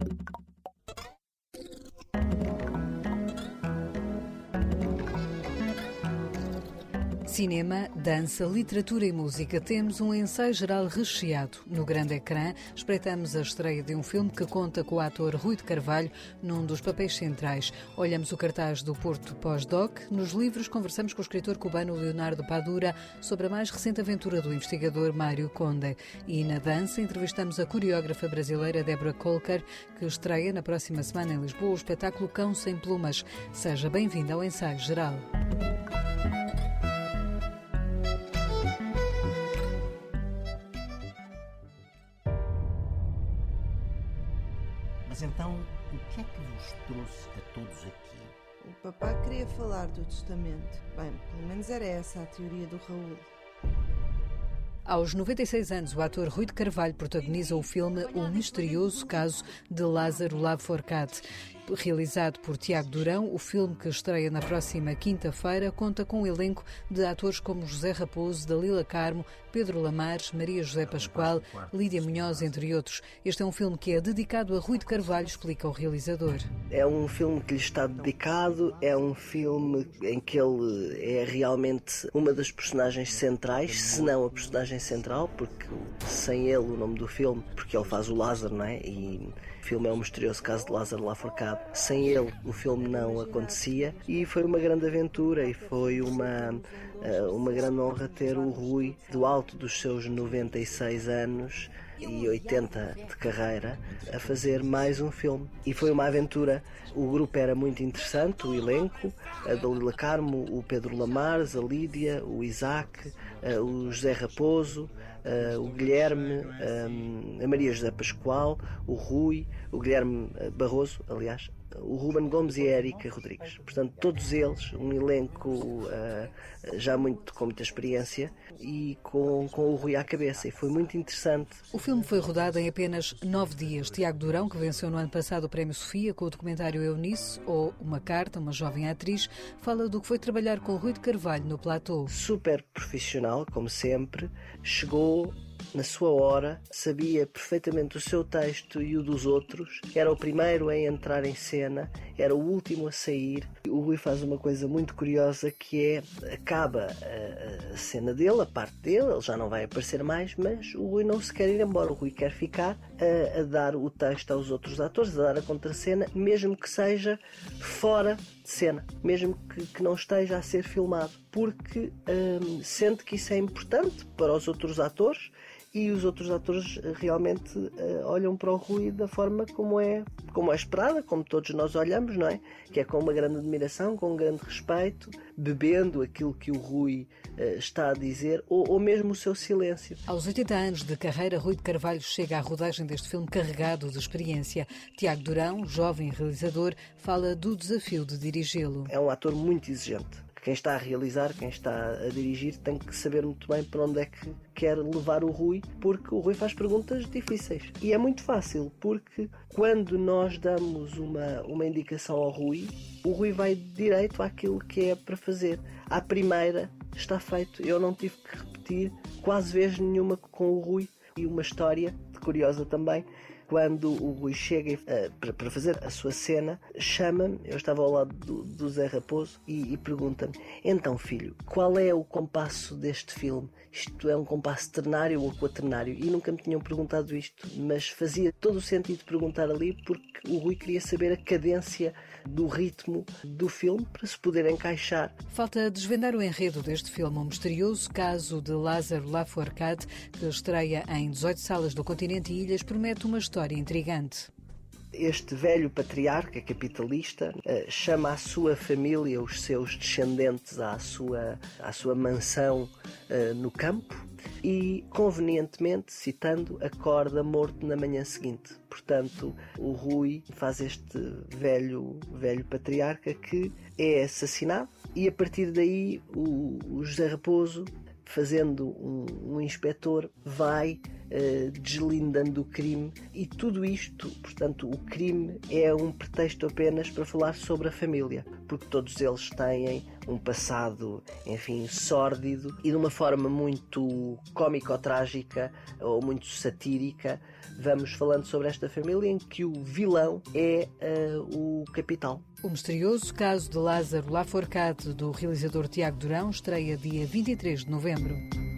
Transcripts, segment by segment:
Thank you. Cinema, dança, literatura e música. Temos um ensaio geral recheado. No grande ecrã, espreitamos a estreia de um filme que conta com o ator Rui de Carvalho num dos papéis centrais. Olhamos o cartaz do Porto Pós-Doc. Nos livros, conversamos com o escritor cubano Leonardo Padura sobre a mais recente aventura do investigador Mário Conde. E na dança, entrevistamos a coreógrafa brasileira Débora Colker, que estreia na próxima semana em Lisboa o espetáculo Cão Sem Plumas. Seja bem-vinda ao ensaio geral. O que é que vos trouxe a todos aqui? O papá queria falar do testamento. Bem, pelo menos era essa a teoria do Raul. Aos 96 anos, o ator Rui de Carvalho protagoniza o filme O Misterioso Caso de Lázaro Laforcade. Realizado por Tiago Durão, o filme que estreia na próxima quinta-feira conta com um elenco de atores como José Raposo, Dalila Carmo, Pedro Lamares, Maria José Pascoal, Lídia Munhoz, entre outros. Este é um filme que é dedicado a Rui de Carvalho, explica o realizador. É um filme que lhe está dedicado, é um filme em que ele é realmente uma das personagens centrais, se não a personagem central, porque sem ele o nome do filme, porque ele faz o Lázaro, não é? E filme é um misterioso caso de Lázaro Laforcade sem ele, o filme não acontecia e foi uma grande aventura e foi uma, eh, uma grande honra ter o Rui, do alto dos seus 96 anos e 80 de carreira, a fazer mais um filme. E foi uma aventura. O grupo era muito interessante, o elenco, a Dalila Carmo, o Pedro Lamares, a Lídia, o Isaac, eh, o José Raposo, eh, o Guilherme, a Maria José Pascoal, o Rui, o Guilherme Barroso, aliás, o Ruben Gomes e a Erika Rodrigues. Portanto, todos eles, um elenco uh, já muito com muita experiência e com, com o Rui à cabeça. E foi muito interessante. O filme foi rodado em apenas nove dias. Tiago Durão, que venceu no ano passado o Prémio Sofia com o documentário Eunice, ou Uma Carta, uma jovem atriz, fala do que foi trabalhar com Rui de Carvalho no platô. Super profissional, como sempre, chegou na sua hora, sabia perfeitamente o seu texto e o dos outros, era o primeiro a entrar em cena, era o último a sair. O Rui faz uma coisa muito curiosa que é acaba a, cena dele, a parte dele, ele já não vai aparecer mais, mas o Rui não se quer ir embora, o Rui quer ficar a, a dar o texto aos outros atores, a dar a contracena, mesmo que seja fora de cena, mesmo que, que, não esteja a ser filmado, porque hum, sente que isso é importante para os outros atores e os outros atores eh, realmente uh, olham para o Rui da forma como é, como é esperada, como todos nós olhamos, não é? Que é com uma grande admiração, com um grande respeito, bebendo aquilo que o Rui uh, está a dizer ou, ou, mesmo o seu silêncio. Aos 80 anos de carreira, Rui de Carvalho chega à rodagem deste filme carregado de experiência. Tiago Durão, jovem realizador, fala do desafio de dirigi-lo. É um ator muito exigente quem está a realizar, quem está a dirigir, tem que saber muito bem para onde é que quer levar o Rui, porque o Rui faz perguntas difíceis. E é muito fácil, porque quando nós damos uma, uma indicação ao Rui, o Rui vai direito àquilo que é para fazer. À primeira está feito. Eu não tive que repetir quase vez nenhuma com o Rui. E uma história curiosa também quando o Rui chega uh, para, fazer a sua cena, chama-me, eu estava ao lado do, do Zé Raposo, e, e pergunta-me: Então, filho, qual é o compasso deste filme? Isto é um compasso ternário ou quaternário? E nunca me tinham perguntado isto, mas fazia todo o sentido perguntar ali porque o Rui queria saber a cadência do ritmo do filme para se poder encaixar. Falta desvendar o enredo deste filme, um misterioso caso de Lázaro Laforcade, que estreia em 18 salas do continente e ilhas, promete uma história história intrigante. Este velho patriarca capitalista uh, chama a sua família, os seus descendentes, à sua, à sua mansão uh, no campo e, convenientemente, citando, acorda morto na manhã seguinte. Portanto, o Rui faz este velho, velho patriarca que é assassinado e, a partir daí, o, o José Raposo fazendo um, um inspetor, vai deslindando o crime e tudo isto, portanto, o crime é um pretexto apenas para falar sobre a família, porque todos eles têm um passado, enfim, sórdido e de uma forma muito cómico-trágica ou muito satírica, vamos falando sobre esta família em que o vilão é uh, o capital. O misterioso caso de Lázaro Laforcade, do realizador Tiago Durão, estreia dia 23 de novembro.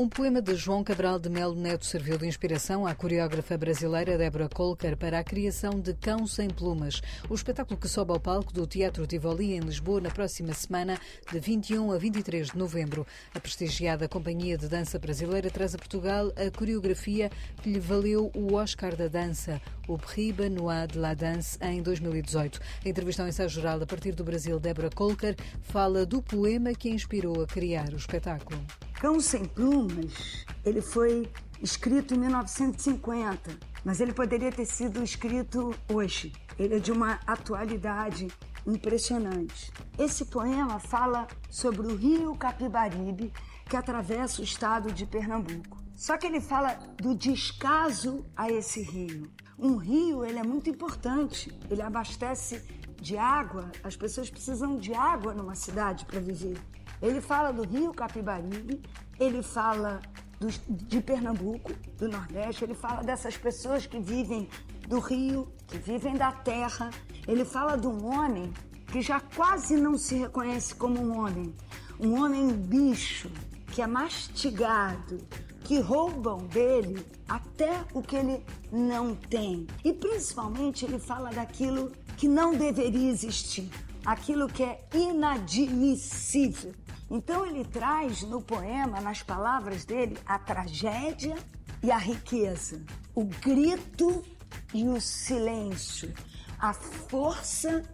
Um poema de João Cabral de Melo Neto serviu de inspiração à coreógrafa brasileira Débora Colker para a criação de Cão Sem Plumas, o espetáculo que sobe ao palco do Teatro Tivoli em Lisboa na próxima semana, de 21 a 23 de novembro. A prestigiada Companhia de Dança Brasileira traz a Portugal a coreografia que lhe valeu o Oscar da Dança, o Prix Benoit de la Danse, em 2018. A entrevista ao ensaio geral a partir do Brasil, Débora Colker, fala do poema que a inspirou a criar o espetáculo. Cão Sem Plumas, ele foi escrito em 1950, mas ele poderia ter sido escrito hoje. Ele é de uma atualidade impressionante. Esse poema fala sobre o rio Capibaribe, que atravessa o estado de Pernambuco. Só que ele fala do descaso a esse rio. Um rio, ele é muito importante. Ele abastece de água. As pessoas precisam de água numa cidade para viver. Ele fala do rio Capibaribe, ele fala do, de Pernambuco, do Nordeste, ele fala dessas pessoas que vivem do rio, que vivem da terra. Ele fala de um homem que já quase não se reconhece como um homem, um homem bicho, que é mastigado, que roubam dele até o que ele não tem. E principalmente ele fala daquilo que não deveria existir, aquilo que é inadmissível. Então ele traz no poema, nas palavras dele, a tragédia e a riqueza, o grito e o silêncio, a força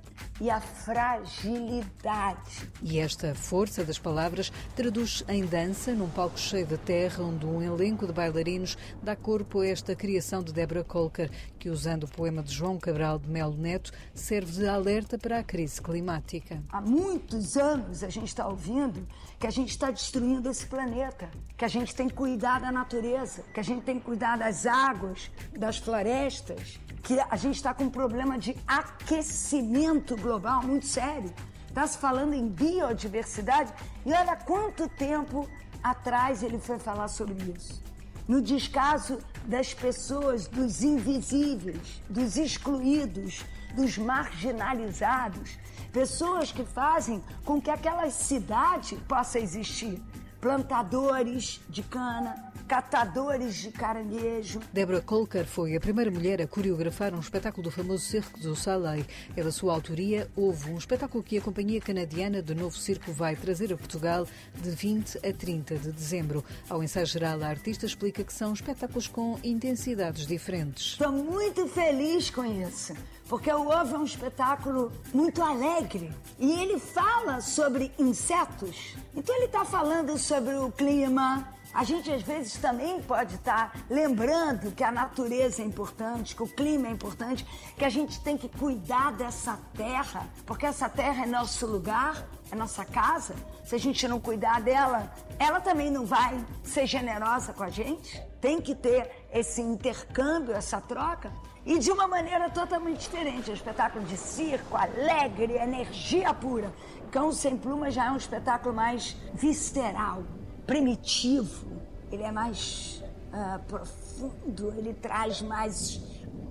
e a fragilidade. E esta força das palavras traduz em dança, num palco cheio de terra, onde um elenco de bailarinos dá corpo a esta criação de Débora Colker, que, usando o poema de João Cabral de Melo Neto, serve de alerta para a crise climática. Há muitos anos a gente está ouvindo que a gente está destruindo esse planeta, que a gente tem que cuidar da natureza, que a gente tem que cuidar das águas, das florestas, que a gente está com um problema de aquecimento global muito sério. Está se falando em biodiversidade e olha quanto tempo atrás ele foi falar sobre isso. No descaso das pessoas, dos invisíveis, dos excluídos, dos marginalizados, pessoas que fazem com que aquela cidade possa existir. Plantadores de cana, catadores de caranguejo. Deborah Colker foi a primeira mulher a coreografar um espetáculo do famoso Circo do Soleil. É da sua autoria, houve um espetáculo que a Companhia Canadiana de Novo Circo vai trazer a Portugal de 20 a 30 de dezembro. Ao ensaio geral, a artista explica que são espetáculos com intensidades diferentes. Estou muito feliz com isso, porque o Ovo é um espetáculo muito alegre e ele fala sobre insetos. Então ele está falando sobre o clima, a gente às vezes também pode estar tá lembrando que a natureza é importante, que o clima é importante, que a gente tem que cuidar dessa terra, porque essa terra é nosso lugar, é nossa casa. Se a gente não cuidar dela, ela também não vai ser generosa com a gente. Tem que ter esse intercâmbio, essa troca. E de uma maneira totalmente diferente. É um espetáculo de circo, alegre, energia pura. Cão Sem Pluma já é um espetáculo mais visceral primitivo, ele é mais uh, profundo, ele traz mais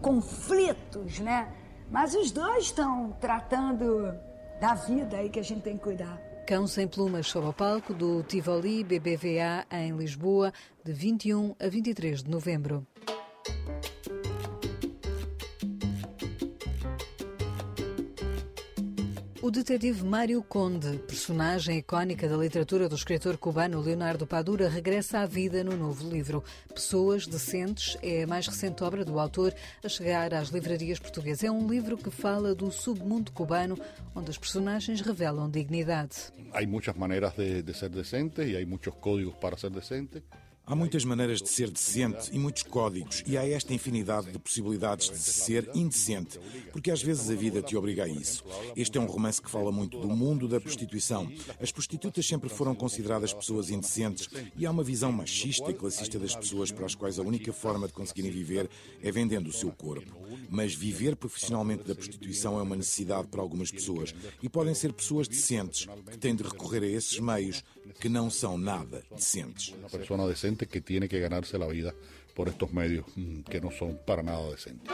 conflitos, né? Mas os dois estão tratando da vida aí que a gente tem que cuidar. Cão Sem Plumas sob o palco do Tivoli BBVA em Lisboa, de 21 a 23 de novembro. O detetive Mário Conde, personagem icónica da literatura do escritor cubano Leonardo Padura, regressa à vida no novo livro. Pessoas Decentes é a mais recente obra do autor a chegar às livrarias portuguesas. É um livro que fala do submundo cubano, onde as personagens revelam dignidade. Há muitas maneiras de, de ser decente e há muitos códigos para ser decente. Há muitas maneiras de ser decente e muitos códigos, e há esta infinidade de possibilidades de ser indecente, porque às vezes a vida te obriga a isso. Este é um romance que fala muito do mundo da prostituição. As prostitutas sempre foram consideradas pessoas indecentes e há uma visão machista e classista das pessoas para as quais a única forma de conseguirem viver é vendendo o seu corpo. Mas viver profissionalmente da prostituição é uma necessidade para algumas pessoas e podem ser pessoas decentes que têm de recorrer a esses meios que não são nada decentes. Uma pessoa decente que tem que ganhar-se a vida por estes meios mm, que não são para nada decentes.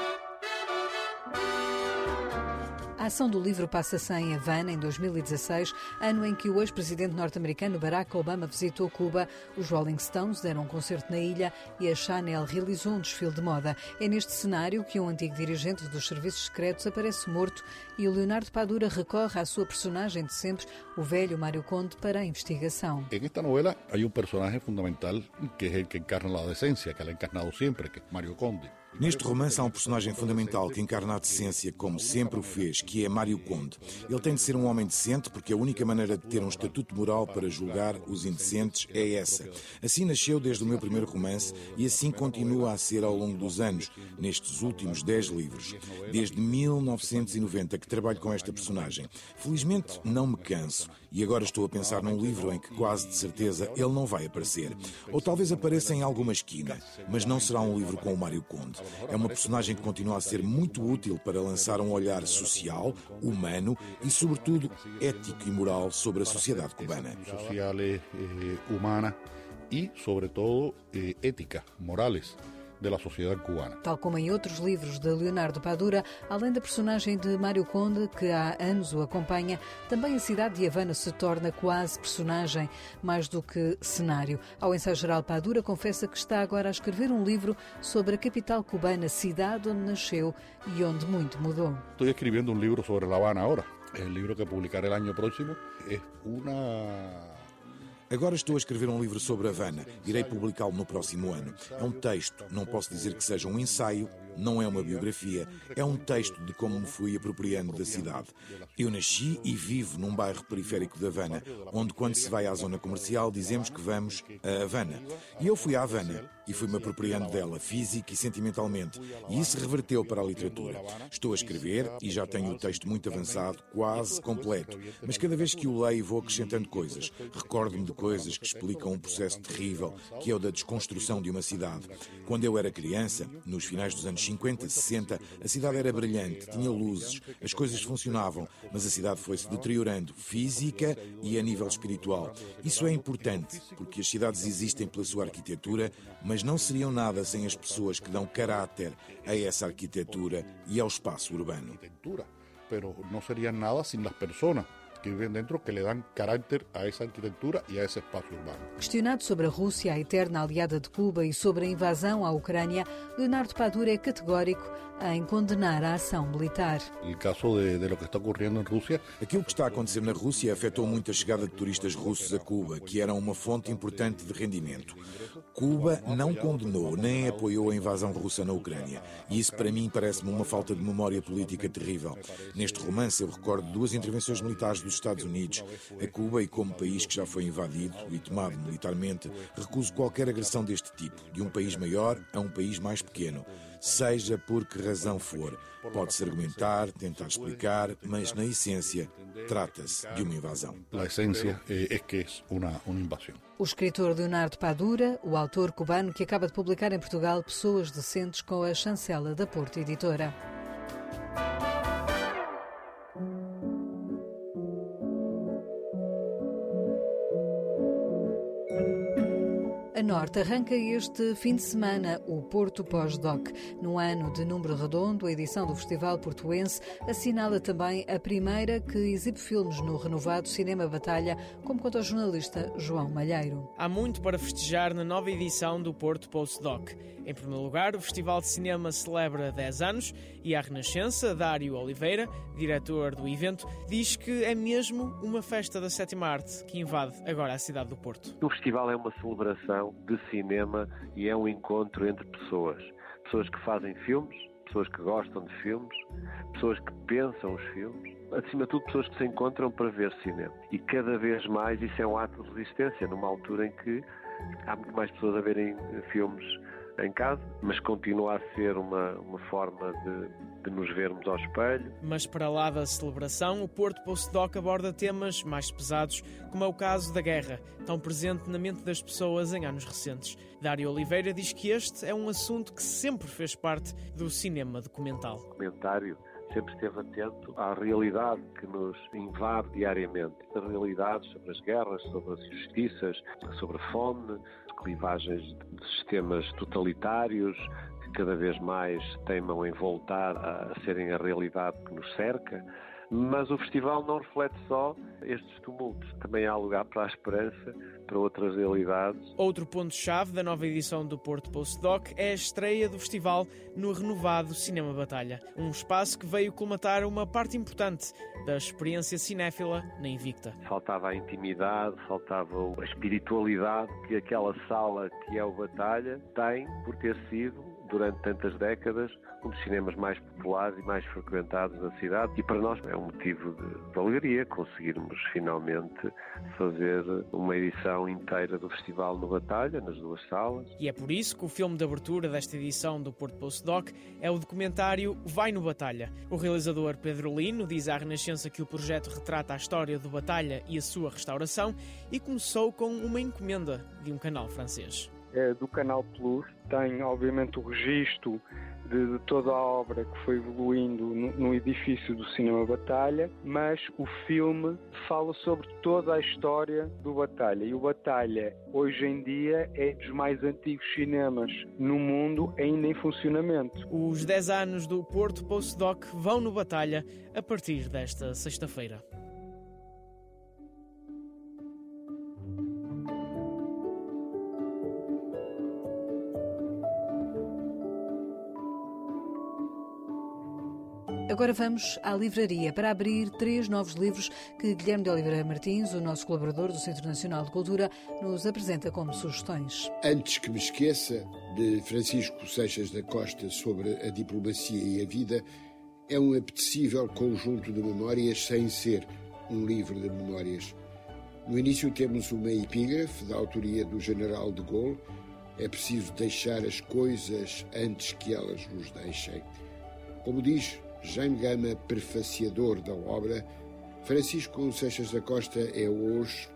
A ação do livro passa-se em Havana, em 2016, ano em que o ex-presidente norte-americano Barack Obama visitou Cuba. Os Rolling Stones deram um concerto na ilha e a Chanel realizou um desfile de moda. É neste cenário que um antigo dirigente dos serviços secretos aparece morto e o Leonardo Padura recorre à sua personagem de sempre, o velho Mário Conde, para a investigação. Em esta novela há um personagem fundamental que é o que encarna a decência, que ela encarnado sempre, que é Mário Conde. Neste romance há um personagem fundamental que encarna a decência como sempre o fez, que é Mário Conde. Ele tem de ser um homem decente porque a única maneira de ter um estatuto moral para julgar os indecentes é essa. Assim nasceu desde o meu primeiro romance e assim continua a ser ao longo dos anos, nestes últimos dez livros. Desde 1990 que trabalho com esta personagem. Felizmente não me canso e agora estou a pensar num livro em que quase de certeza ele não vai aparecer. Ou talvez apareça em alguma esquina, mas não será um livro com o Mário Conde. É uma personagem que continua a ser muito útil para lançar um olhar social, humano e, sobretudo, ético e moral sobre a sociedade cubana. Social, eh, humana e, sobretudo, eh, ética, morales da sociedade cubana. Tal como em outros livros de Leonardo Padura, além da personagem de Mário Conde, que há anos o acompanha, também a cidade de Havana se torna quase personagem, mais do que cenário. Ao ensaio geral, Padura confessa que está agora a escrever um livro sobre a capital cubana, cidade onde nasceu e onde muito mudou. Estou escrevendo um livro sobre La Habana agora. O livro que publicaré o ano próximo é uma Agora estou a escrever um livro sobre Havana. Irei publicá-lo no próximo ano. É um texto, não posso dizer que seja um ensaio, não é uma biografia, é um texto de como me fui apropriando da cidade. Eu nasci e vivo num bairro periférico de Havana, onde quando se vai à zona comercial dizemos que vamos a Havana. E eu fui a Havana e fui-me apropriando dela física e sentimentalmente, e isso reverteu para a literatura. Estou a escrever e já tenho o texto muito avançado, quase completo, mas cada vez que o leio vou acrescentando coisas. Recordo-me de coisas que explicam um processo terrível, que é o da desconstrução de uma cidade. Quando eu era criança, nos finais dos anos anos 50, 60, a cidade era brilhante, tinha luzes, as coisas funcionavam, mas a cidade foi-se deteriorando física e a nível espiritual. Isso é importante, porque as cidades existem pela sua arquitetura, mas não seriam nada sem as pessoas que dão caráter a essa arquitetura e ao espaço urbano. Pero não seria nada sem as pessoas que vivem dentro que lhe dão caráter a essa arquitetura e a esse espaço urbano. Questionado sobre a Rússia, a eterna aliada de Cuba, e sobre a invasão à Ucrânia, Leonardo Padura é categórico em condenar a ação militar. O caso de, de lo que está ocorrendo em Rússia. Aquilo que está a acontecer na Rússia afetou muito a chegada de turistas russos a Cuba, que eram uma fonte importante de rendimento. Cuba não condenou nem apoiou a invasão russa na Ucrânia. E isso, para mim, parece-me uma falta de memória política terrível. Neste romance, eu recordo duas intervenções militares dos Estados Unidos a Cuba e, como país que já foi invadido e tomado militarmente, recuso qualquer agressão deste tipo, de um país maior a um país mais pequeno seja por que razão for. Pode-se argumentar, tentar explicar, mas na essência trata-se de uma invasão. A essência é que é uma, uma invasão. O escritor Leonardo Padura, o autor cubano que acaba de publicar em Portugal Pessoas Decentes com a chancela da Porta Editora. Norte arranca este fim de semana o Porto Pós-Doc. No ano de número redondo, a edição do Festival Portuense assinala também a primeira que exibe filmes no renovado Cinema Batalha, como conta o jornalista João Malheiro. Há muito para festejar na nova edição do Porto Post-Doc. Em primeiro lugar, o Festival de Cinema celebra 10 anos e a Renascença, Dário Oliveira, diretor do evento, diz que é mesmo uma festa da sétima arte que invade agora a cidade do Porto. O festival é uma celebração de cinema e é um encontro entre pessoas. Pessoas que fazem filmes, pessoas que gostam de filmes, pessoas que pensam os filmes, acima de tudo pessoas que se encontram para ver cinema. E cada vez mais isso é um ato de resistência, numa altura em que há muito mais pessoas a verem filmes em casa, mas continua a ser uma, uma forma de, de nos vermos ao espelho. Mas para lá da celebração, o Porto Postdoc aborda temas mais pesados, como é o caso da guerra, tão presente na mente das pessoas em anos recentes. Dário Oliveira diz que este é um assunto que sempre fez parte do cinema documental. O documentário sempre esteve atento à realidade que nos invade diariamente. Realidades sobre as guerras, sobre as injustiças, sobre a fome, clivagens de sistemas totalitários que cada vez mais teimam em voltar a serem a realidade que nos cerca. Mas o festival não reflete só estes tumultos. Também há lugar para a esperança, para outras realidades. Outro ponto-chave da nova edição do Porto Postdoc é a estreia do festival no renovado Cinema Batalha. Um espaço que veio colmatar uma parte importante da experiência cinéfila na Invicta. Faltava a intimidade, faltava a espiritualidade que aquela sala que é o Batalha tem por ter sido durante tantas décadas, um dos cinemas mais populares e mais frequentados da cidade. E para nós é um motivo de, de alegria conseguirmos finalmente fazer uma edição inteira do festival no Batalha, nas duas salas. E é por isso que o filme de abertura desta edição do Porto Postdoc é o documentário Vai no Batalha. O realizador Pedro Lino diz à Renascença que o projeto retrata a história do Batalha e a sua restauração e começou com uma encomenda de um canal francês. É do Canal Plus tem obviamente o registro de, de, toda a obra que foi evoluindo no, no, edifício do Cinema Batalha, mas o filme fala sobre toda a história do Batalha. E o Batalha, hoje em dia, é dos mais antigos cinemas no mundo ainda em funcionamento. Os 10 anos do Porto Postdoc vão no Batalha a partir desta sexta-feira. Agora vamos à livraria para abrir três novos livros que Guilherme de Oliveira Martins, o nosso colaborador do Centro Nacional de Cultura, nos apresenta como sugestões. Antes que me esqueça, de Francisco Seixas da Costa sobre a diplomacia e a vida, é um apetecível conjunto de memórias sem ser um livro de memórias. No início temos uma epígrafe da autoria do general de Gaulle. É preciso deixar as coisas antes que elas nos deixem. Como diz Jaime Gama, prefaciador da obra, Francisco Seixas da Costa é hoje,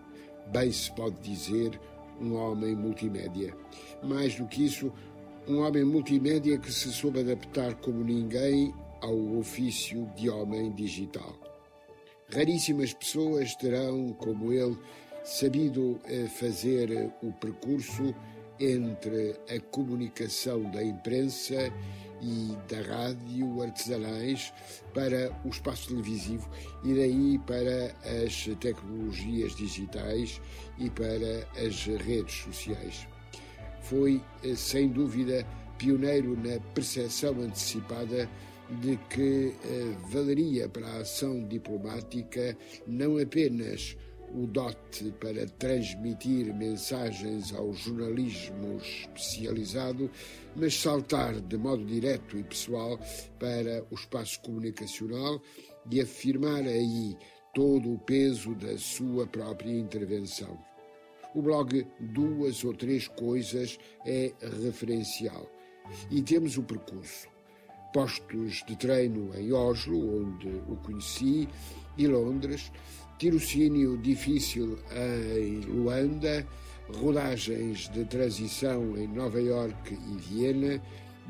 bem se pode dizer, um homem multimédia. Mais do que isso, um homem multimédia que se soube adaptar como ninguém ao ofício de homem digital. Raríssimas pessoas terão, como ele, sabido eh, fazer o percurso entre a comunicação da imprensa e da rádio artesanais para o espaço televisivo e daí para as tecnologias digitais e para as redes sociais. Foi, eh, sem dúvida, pioneiro na percepção antecipada de que eh, valeria para a ação diplomática não apenas o dote para transmitir mensagens ao jornalismo especializado, mas saltar de modo direto e pessoal para o espaço comunicacional e afirmar aí todo o peso da sua própria intervenção. O blog Duas ou Três Coisas é referencial e temos o percurso. Postos de treino em Oslo, onde o conheci, e Londres, tirocínio difícil em Luanda, rodagens de transição em Nova York e Viena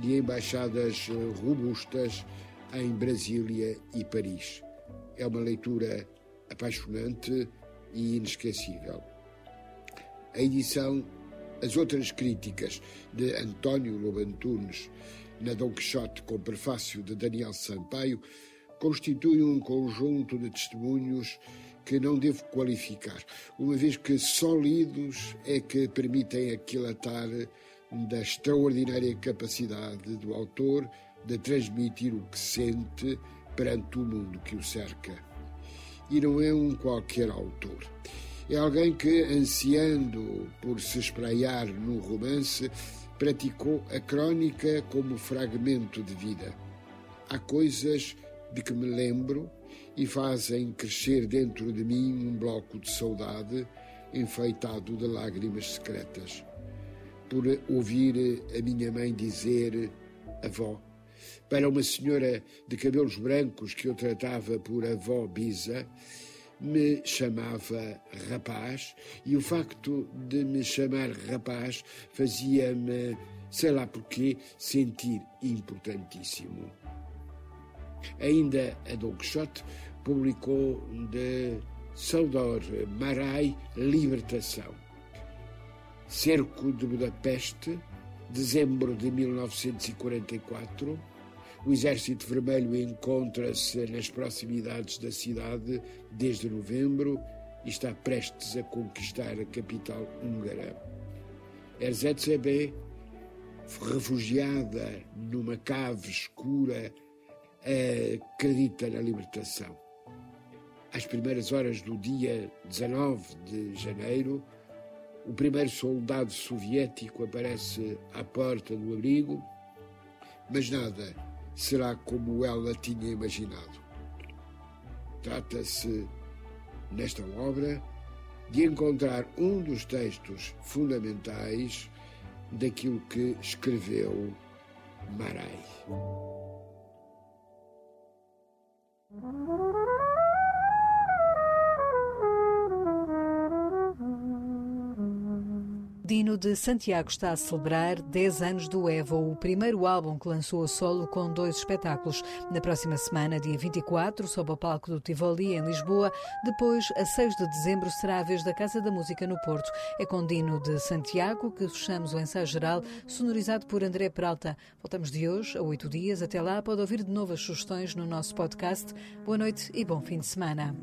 e embaixadas robustas em Brasília e Paris. É uma leitura apaixonante e inesquecível. A edição As Outras Críticas, de António Lobantunes, na Dom Quixote, com prefácio de Daniel Sampaio, constitui um conjunto de testemunhos que não devo qualificar, uma vez que só lidos é que permitem aquilatar da extraordinária capacidade do autor de transmitir o que sente perante o mundo que o cerca. E não é um qualquer autor. É alguém que, ansiando por se espraiar no romance, praticou a crónica como fragmento de vida. Há coisas de que me lembro e fazem crescer dentro de mim um bloco de saudade enfeitado de lágrimas secretas, por ouvir a minha mãe dizer, avó, para uma senhora de cabelos brancos que eu tratava por avó Bisa, me chamava rapaz e o facto de me chamar rapaz fazia-me, sei lá porquê, sentir importantíssimo. Ainda a Don Quixote publicou de Saudor Marai Libertação. Cerco de Budapeste, dezembro de 1944 o Exército Vermelho encontra-se nas proximidades da cidade desde novembro e está prestes a conquistar a capital húngara. Erzsébet, refugiada numa cave escura, acredita na libertação. Às primeiras horas do dia 19 de janeiro, o primeiro soldado soviético aparece à porta do abrigo, mas nada será como ela tinha imaginado. Trata-se, nesta obra, de encontrar um dos textos fundamentais daquilo que escreveu Marai. Dino de Santiago está a celebrar 10 anos do Evo, o primeiro álbum que lançou a solo com dois espetáculos. Na próxima semana, dia 24, sob o palco do Tivoli, em Lisboa. Depois, a 6 de dezembro, será a vez da Casa da Música no Porto. É com Dino de Santiago que fechamos o ensaio geral, sonorizado por André Peralta. Voltamos de hoje a oito dias. Até lá, pode ouvir de novo as sugestões no nosso podcast. Boa noite e bom fim de semana.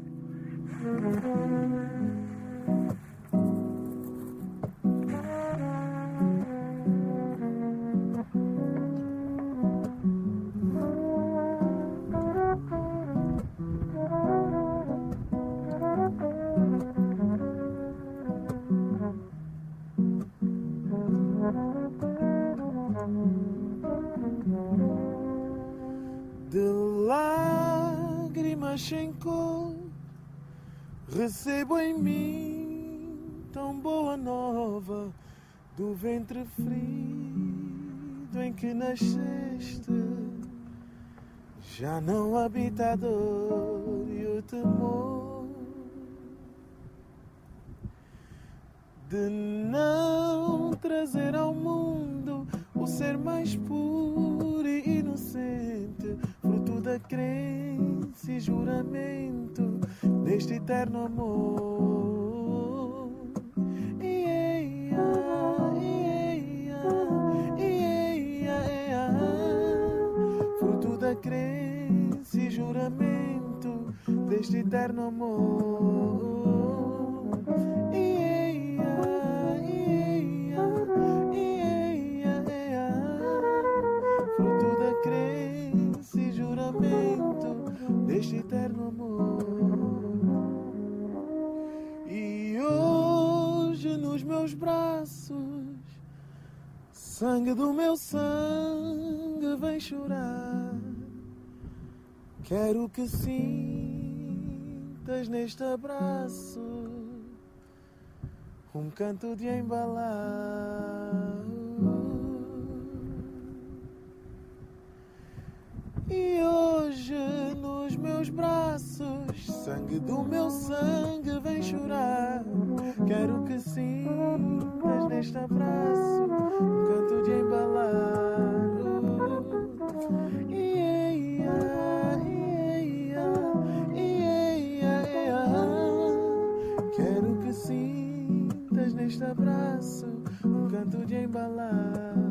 Recebo em mim tão boa nova do ventre frio em que nasceste. Já não habita a dor e o temor de não trazer ao mundo o ser mais puro e inocente, fruto da crença e juramento deste eterno amor. Fruto da crença e juramento deste eterno amor. Fruto da crença e juramento deste eterno amor. Meus braços. Sangue do meu sangue vem chorar. Quero que sintas neste abraço um canto de embalar. E hoje nos meus braços, sangue do meu sangue vem chorar. Quero que sintas neste abraço um canto de embalar. Quero que sintas neste abraço um canto de embalar.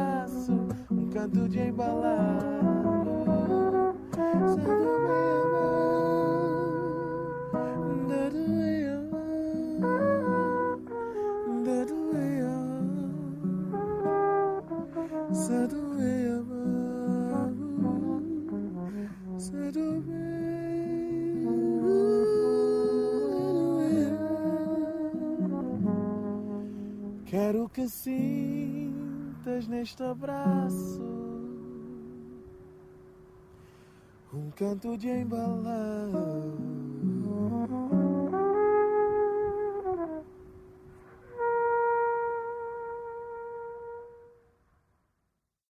Abraço, um canto de embalar. Quero que sim neste abraço um canto de embalar.